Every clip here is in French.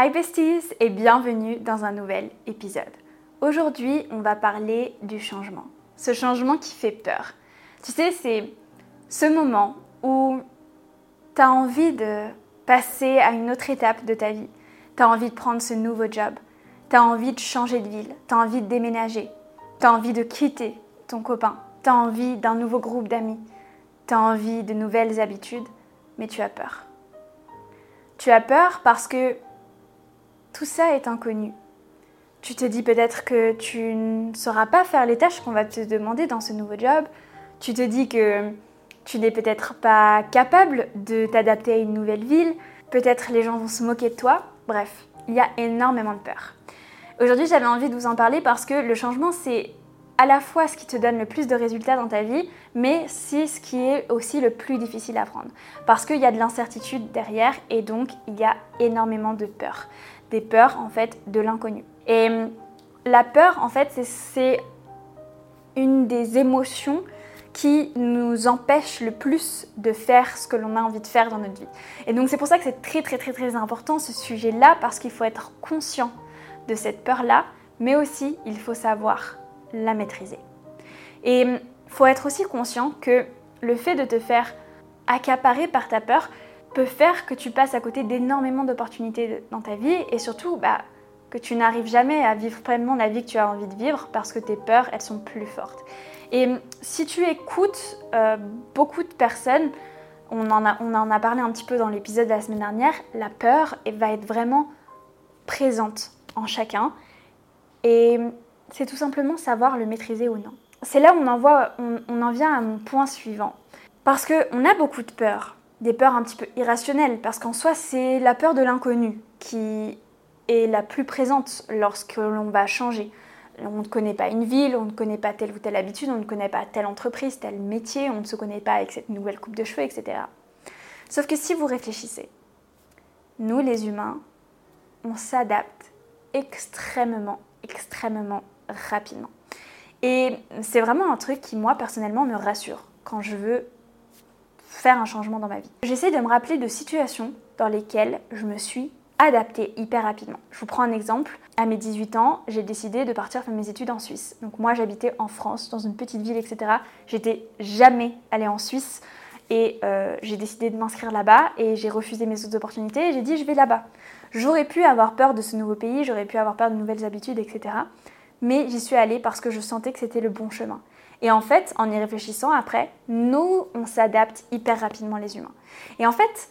Hi besties et bienvenue dans un nouvel épisode. Aujourd'hui, on va parler du changement. Ce changement qui fait peur. Tu sais, c'est ce moment où tu as envie de passer à une autre étape de ta vie. Tu as envie de prendre ce nouveau job. Tu as envie de changer de ville. Tu as envie de déménager. Tu as envie de quitter ton copain. Tu as envie d'un nouveau groupe d'amis. Tu as envie de nouvelles habitudes. Mais tu as peur. Tu as peur parce que tout ça est inconnu. Tu te dis peut-être que tu ne sauras pas faire les tâches qu'on va te demander dans ce nouveau job. Tu te dis que tu n'es peut-être pas capable de t'adapter à une nouvelle ville. Peut-être les gens vont se moquer de toi. Bref, il y a énormément de peur. Aujourd'hui, j'avais envie de vous en parler parce que le changement, c'est à la fois ce qui te donne le plus de résultats dans ta vie, mais c'est ce qui est aussi le plus difficile à prendre. Parce qu'il y a de l'incertitude derrière et donc il y a énormément de peur. Des peurs en fait de l'inconnu. Et hum, la peur en fait c'est une des émotions qui nous empêche le plus de faire ce que l'on a envie de faire dans notre vie. Et donc c'est pour ça que c'est très très très très important ce sujet-là parce qu'il faut être conscient de cette peur-là, mais aussi il faut savoir la maîtriser. Et il faut être aussi conscient que le fait de te faire accaparer par ta peur peut faire que tu passes à côté d'énormément d'opportunités dans ta vie et surtout bah, que tu n'arrives jamais à vivre pleinement la vie que tu as envie de vivre parce que tes peurs, elles sont plus fortes. Et si tu écoutes euh, beaucoup de personnes, on en, a, on en a parlé un petit peu dans l'épisode de la semaine dernière, la peur va être vraiment présente en chacun. Et c'est tout simplement savoir le maîtriser ou non. C'est là où on en, on, en vient à mon point suivant. Parce qu'on a beaucoup de peurs, des peurs un petit peu irrationnelles, parce qu'en soi, c'est la peur de l'inconnu qui est la plus présente lorsque l'on va changer. On ne connaît pas une ville, on ne connaît pas telle ou telle habitude, on ne connaît pas telle entreprise, tel métier, on ne se connaît pas avec cette nouvelle coupe de cheveux, etc. Sauf que si vous réfléchissez, nous les humains, on s'adapte extrêmement, extrêmement rapidement. Et c'est vraiment un truc qui, moi, personnellement, me rassure quand je veux faire un changement dans ma vie. J'essaie de me rappeler de situations dans lesquelles je me suis adaptée hyper rapidement. Je vous prends un exemple. À mes 18 ans, j'ai décidé de partir faire mes études en Suisse. Donc moi, j'habitais en France, dans une petite ville, etc. J'étais jamais allée en Suisse. Et euh, j'ai décidé de m'inscrire là-bas et j'ai refusé mes autres opportunités et j'ai dit je vais là-bas. J'aurais pu avoir peur de ce nouveau pays, j'aurais pu avoir peur de nouvelles habitudes, etc mais j'y suis allée parce que je sentais que c'était le bon chemin. Et en fait, en y réfléchissant après, nous, on s'adapte hyper rapidement les humains. Et en fait,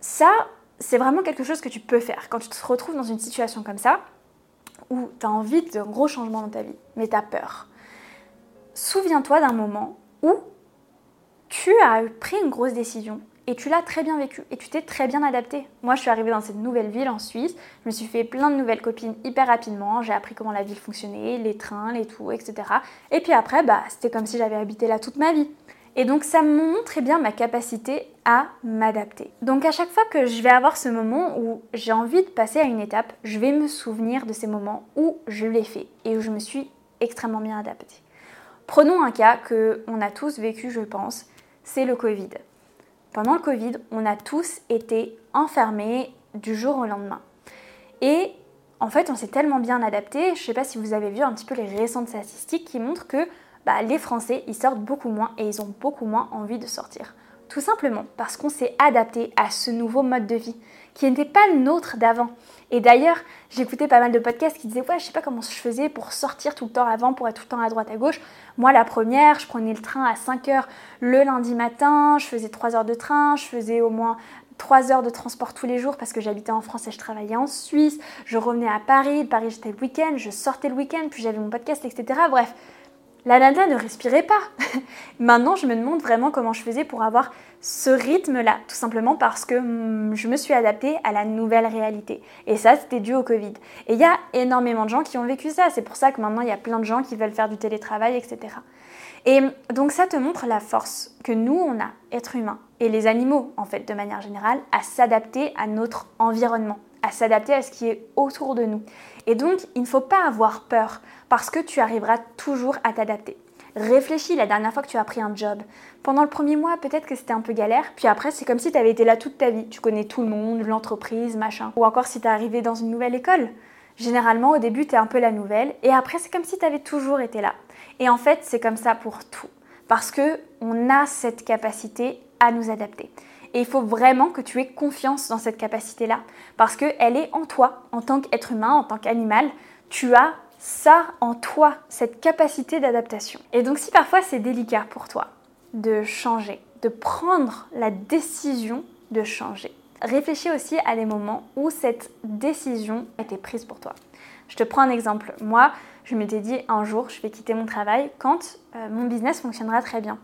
ça, c'est vraiment quelque chose que tu peux faire quand tu te retrouves dans une situation comme ça, où tu as envie d'un gros changement dans ta vie, mais tu as peur. Souviens-toi d'un moment où tu as pris une grosse décision et tu l'as très bien vécu et tu t'es très bien adapté. Moi, je suis arrivée dans cette nouvelle ville en Suisse, je me suis fait plein de nouvelles copines hyper rapidement, j'ai appris comment la ville fonctionnait, les trains, les tout, etc. Et puis après, bah, c'était comme si j'avais habité là toute ma vie. Et donc ça montre très bien ma capacité à m'adapter. Donc à chaque fois que je vais avoir ce moment où j'ai envie de passer à une étape, je vais me souvenir de ces moments où je l'ai fait et où je me suis extrêmement bien adaptée. Prenons un cas que on a tous vécu, je pense, c'est le Covid. Pendant le Covid, on a tous été enfermés du jour au lendemain. Et en fait, on s'est tellement bien adapté. Je ne sais pas si vous avez vu un petit peu les récentes statistiques qui montrent que bah, les Français, ils sortent beaucoup moins et ils ont beaucoup moins envie de sortir. Tout simplement parce qu'on s'est adapté à ce nouveau mode de vie qui n'était pas le nôtre d'avant. Et d'ailleurs, j'écoutais pas mal de podcasts qui disaient Ouais, je sais pas comment je faisais pour sortir tout le temps avant, pour être tout le temps à droite à gauche. Moi, la première, je prenais le train à 5 heures le lundi matin, je faisais 3 heures de train, je faisais au moins 3 heures de transport tous les jours parce que j'habitais en France et je travaillais en Suisse. Je revenais à Paris, Paris j'étais le week-end, je sortais le week-end, puis j'avais mon podcast, etc. Bref, la nana ne respirait pas. Maintenant, je me demande vraiment comment je faisais pour avoir ce rythme-là, tout simplement parce que hmm, je me suis adaptée à la nouvelle réalité. Et ça, c'était dû au Covid. Et il y a énormément de gens qui ont vécu ça. C'est pour ça que maintenant, il y a plein de gens qui veulent faire du télétravail, etc. Et donc ça te montre la force que nous, on a, êtres humains, et les animaux, en fait, de manière générale, à s'adapter à notre environnement, à s'adapter à ce qui est autour de nous. Et donc, il ne faut pas avoir peur parce que tu arriveras toujours à t'adapter. Réfléchis la dernière fois que tu as pris un job. Pendant le premier mois, peut-être que c'était un peu galère, puis après, c'est comme si tu avais été là toute ta vie. Tu connais tout le monde, l'entreprise, machin. Ou encore si tu es arrivé dans une nouvelle école. Généralement, au début, tu es un peu la nouvelle, et après, c'est comme si tu avais toujours été là. Et en fait, c'est comme ça pour tout. Parce que on a cette capacité à nous adapter. Et il faut vraiment que tu aies confiance dans cette capacité-là. Parce qu'elle est en toi, en tant qu'être humain, en tant qu'animal. Tu as ça en toi, cette capacité d'adaptation. Et donc si parfois c'est délicat pour toi de changer, de prendre la décision de changer, réfléchis aussi à des moments où cette décision a été prise pour toi. Je te prends un exemple. Moi, je m'étais dit un jour, je vais quitter mon travail quand euh, mon business fonctionnera très bien.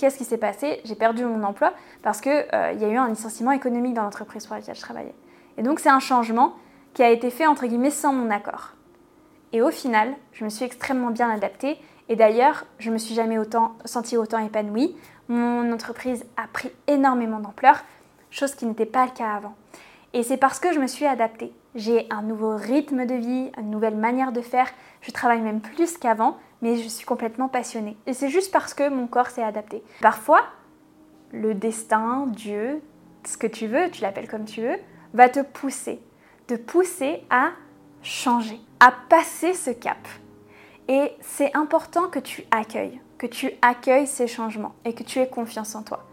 Qu'est-ce qui s'est passé J'ai perdu mon emploi parce qu'il euh, y a eu un licenciement économique dans l'entreprise pour laquelle je travaillais. Et donc c'est un changement qui a été fait entre guillemets sans mon accord. Et au final, je me suis extrêmement bien adaptée. Et d'ailleurs, je me suis jamais autant sentie autant épanouie. Mon entreprise a pris énormément d'ampleur, chose qui n'était pas le cas avant. Et c'est parce que je me suis adaptée. J'ai un nouveau rythme de vie, une nouvelle manière de faire. Je travaille même plus qu'avant, mais je suis complètement passionnée. Et c'est juste parce que mon corps s'est adapté. Parfois, le destin, Dieu, ce que tu veux, tu l'appelles comme tu veux, va te pousser. Te pousser à changer, à passer ce cap. Et c'est important que tu accueilles, que tu accueilles ces changements et que tu aies confiance en toi.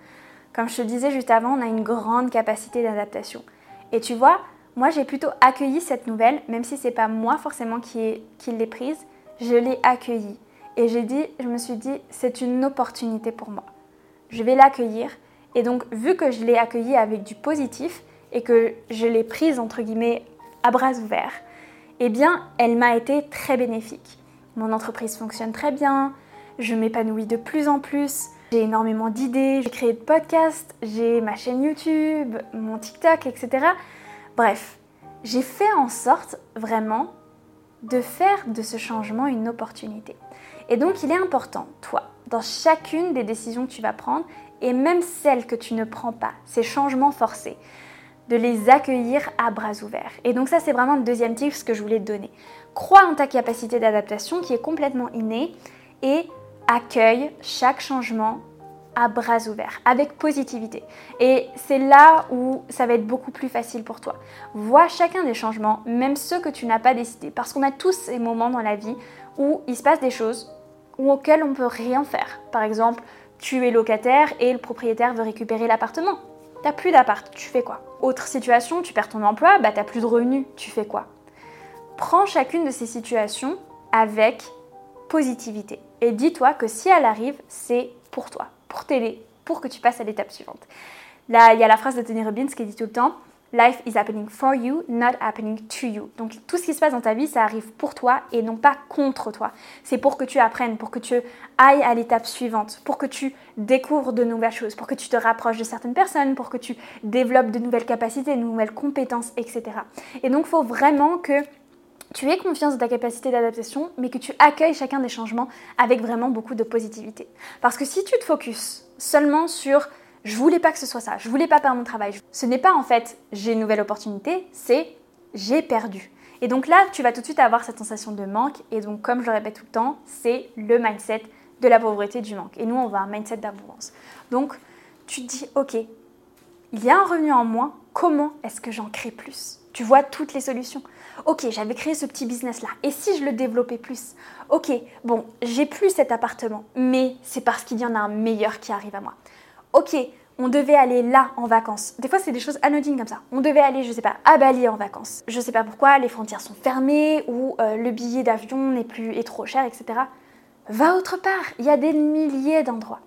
Comme je te disais juste avant, on a une grande capacité d'adaptation. Et tu vois, moi j'ai plutôt accueilli cette nouvelle, même si c'est pas moi forcément qui, qui l'ai prise, je l'ai accueillie. Et j'ai dit, je me suis dit, c'est une opportunité pour moi. Je vais l'accueillir. Et donc, vu que je l'ai accueillie avec du positif et que je l'ai prise entre guillemets à bras ouverts, eh bien, elle m'a été très bénéfique. Mon entreprise fonctionne très bien, je m'épanouis de plus en plus, j'ai énormément d'idées, j'ai créé de podcasts, j'ai ma chaîne YouTube, mon TikTok, etc. Bref, j'ai fait en sorte vraiment de faire de ce changement une opportunité. Et donc, il est important, toi, dans chacune des décisions que tu vas prendre, et même celles que tu ne prends pas, ces changements forcés, de les accueillir à bras ouverts. Et donc ça, c'est vraiment le deuxième tip que je voulais te donner. Crois en ta capacité d'adaptation qui est complètement innée et accueille chaque changement à bras ouverts, avec positivité. Et c'est là où ça va être beaucoup plus facile pour toi. Vois chacun des changements, même ceux que tu n'as pas décidé, parce qu'on a tous ces moments dans la vie où il se passe des choses auxquelles on peut rien faire. Par exemple, tu es locataire et le propriétaire veut récupérer l'appartement. T'as plus d'appart, tu fais quoi? Autre situation, tu perds ton emploi, bah t'as plus de revenus, tu fais quoi? Prends chacune de ces situations avec positivité et dis-toi que si elle arrive, c'est pour toi, pour t'aider, pour que tu passes à l'étape suivante. Là, il y a la phrase de Tony Robbins qui dit tout le temps Life is happening for you, not happening to you. Donc tout ce qui se passe dans ta vie, ça arrive pour toi et non pas contre toi. C'est pour que tu apprennes, pour que tu ailles à l'étape suivante, pour que tu découvres de nouvelles choses, pour que tu te rapproches de certaines personnes, pour que tu développes de nouvelles capacités, de nouvelles compétences, etc. Et donc il faut vraiment que tu aies confiance dans ta capacité d'adaptation, mais que tu accueilles chacun des changements avec vraiment beaucoup de positivité. Parce que si tu te focuses seulement sur je voulais pas que ce soit ça, je voulais pas perdre mon travail. Ce n'est pas en fait j'ai une nouvelle opportunité, c'est j'ai perdu. Et donc là, tu vas tout de suite avoir cette sensation de manque. Et donc, comme je le répète tout le temps, c'est le mindset de la pauvreté du manque. Et nous, on va un mindset d'abondance. Donc, tu te dis, ok, il y a un revenu en moins, comment est-ce que j'en crée plus? Tu vois toutes les solutions. Ok, j'avais créé ce petit business-là. Et si je le développais plus? Ok, bon, j'ai plus cet appartement, mais c'est parce qu'il y en a un meilleur qui arrive à moi ok, on devait aller là en vacances. Des fois, c'est des choses anodines comme ça. On devait aller, je sais pas, à Bali en vacances. Je sais pas pourquoi, les frontières sont fermées ou euh, le billet d'avion n'est plus est trop cher, etc. Va autre part. Il y a des milliers d'endroits.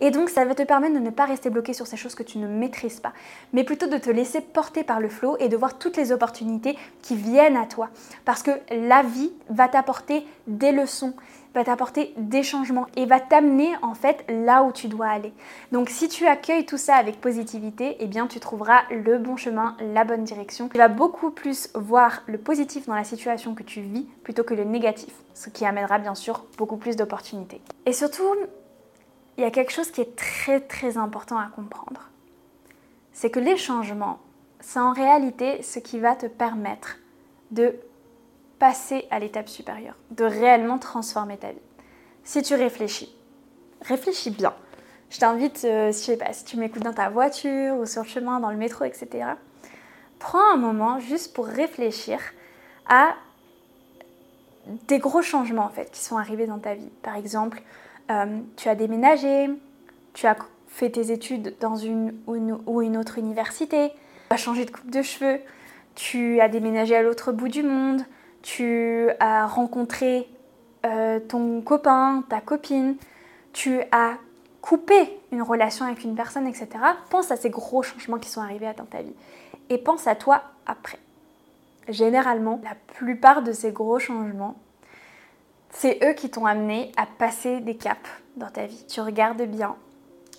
Et donc, ça va te permettre de ne pas rester bloqué sur ces choses que tu ne maîtrises pas, mais plutôt de te laisser porter par le flot et de voir toutes les opportunités qui viennent à toi. Parce que la vie va t'apporter des leçons, va t'apporter des changements et va t'amener en fait là où tu dois aller. Donc si tu accueilles tout ça avec positivité, eh bien tu trouveras le bon chemin, la bonne direction. Tu vas beaucoup plus voir le positif dans la situation que tu vis plutôt que le négatif, ce qui amènera bien sûr beaucoup plus d'opportunités. Et surtout, il y a quelque chose qui est très très important à comprendre. C'est que les changements, c'est en réalité ce qui va te permettre de passer à l'étape supérieure, de réellement transformer ta vie. si tu réfléchis. Réfléchis bien. Je t'invite, euh, si tu m'écoutes dans ta voiture ou sur le chemin, dans le métro, etc. Prends un moment juste pour réfléchir à des gros changements en fait qui sont arrivés dans ta vie. Par exemple, euh, tu as déménagé, tu as fait tes études dans une ou une autre université, tu as changé de coupe de cheveux, tu as déménagé à l'autre bout du monde, tu as rencontré euh, ton copain, ta copine, tu as coupé une relation avec une personne, etc. Pense à ces gros changements qui sont arrivés dans ta vie et pense à toi après. Généralement, la plupart de ces gros changements, c'est eux qui t'ont amené à passer des caps dans ta vie. Tu regardes bien.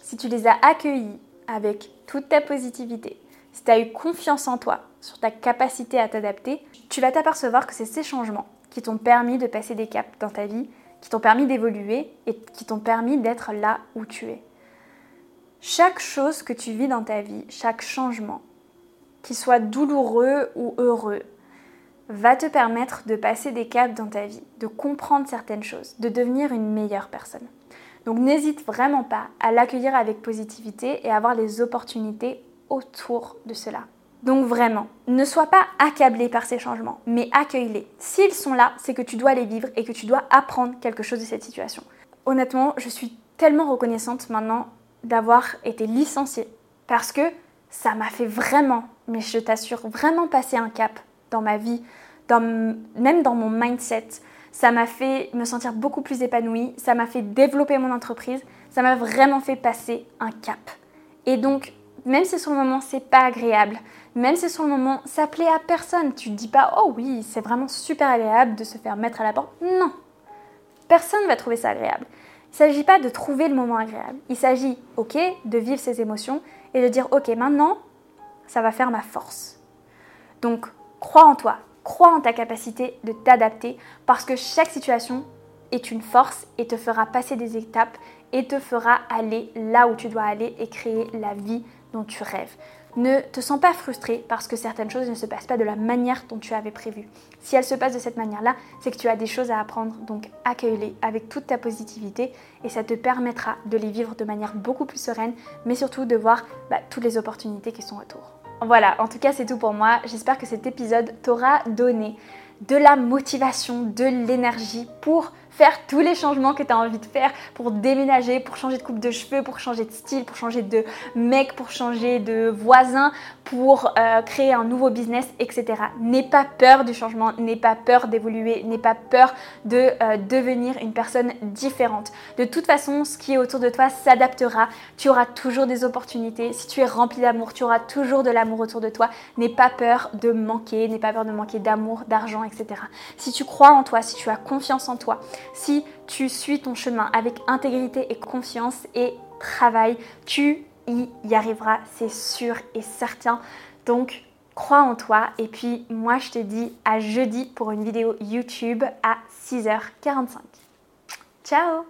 Si tu les as accueillis avec toute ta positivité, si tu as eu confiance en toi, sur ta capacité à t'adapter, tu vas t'apercevoir que c'est ces changements qui t'ont permis de passer des caps dans ta vie, qui t'ont permis d'évoluer et qui t'ont permis d'être là où tu es. Chaque chose que tu vis dans ta vie, chaque changement, qu'il soit douloureux ou heureux, va te permettre de passer des caps dans ta vie, de comprendre certaines choses, de devenir une meilleure personne. Donc n'hésite vraiment pas à l'accueillir avec positivité et à avoir les opportunités autour de cela. Donc vraiment, ne sois pas accablé par ces changements, mais accueille-les. S'ils sont là, c'est que tu dois les vivre et que tu dois apprendre quelque chose de cette situation. Honnêtement, je suis tellement reconnaissante maintenant d'avoir été licenciée parce que ça m'a fait vraiment, mais je t'assure, vraiment passer un cap dans ma vie, même dans mon mindset. Ça m'a fait me sentir beaucoup plus épanouie, ça m'a fait développer mon entreprise, ça m'a vraiment fait passer un cap. Et donc, même si sur le moment c'est pas agréable, même si sur le moment ça plaît à personne, tu te dis pas oh oui, c'est vraiment super agréable de se faire mettre à la porte. Non, personne ne va trouver ça agréable. Il ne s'agit pas de trouver le moment agréable. Il s'agit, ok, de vivre ses émotions et de dire ok, maintenant, ça va faire ma force. Donc, crois en toi, crois en ta capacité de t'adapter parce que chaque situation est une force et te fera passer des étapes et te fera aller là où tu dois aller et créer la vie dont tu rêves. Ne te sens pas frustré parce que certaines choses ne se passent pas de la manière dont tu avais prévu. Si elles se passent de cette manière-là, c'est que tu as des choses à apprendre, donc accueille-les avec toute ta positivité et ça te permettra de les vivre de manière beaucoup plus sereine, mais surtout de voir bah, toutes les opportunités qui sont autour. Voilà, en tout cas c'est tout pour moi. J'espère que cet épisode t'aura donné de la motivation, de l'énergie pour faire tous les changements que tu as envie de faire pour déménager, pour changer de coupe de cheveux, pour changer de style, pour changer de mec, pour changer de voisin, pour euh, créer un nouveau business, etc. N'aie pas peur du changement, n'aie pas peur d'évoluer, n'aie pas peur de euh, devenir une personne différente. De toute façon, ce qui est autour de toi s'adaptera. Tu auras toujours des opportunités. Si tu es rempli d'amour, tu auras toujours de l'amour autour de toi. N'aie pas peur de manquer, n'aie pas peur de manquer d'amour, d'argent, etc. Si tu crois en toi, si tu as confiance en toi, si tu suis ton chemin avec intégrité et confiance et travail, tu y arriveras, c'est sûr et certain. Donc, crois en toi. Et puis, moi, je te dis à jeudi pour une vidéo YouTube à 6h45. Ciao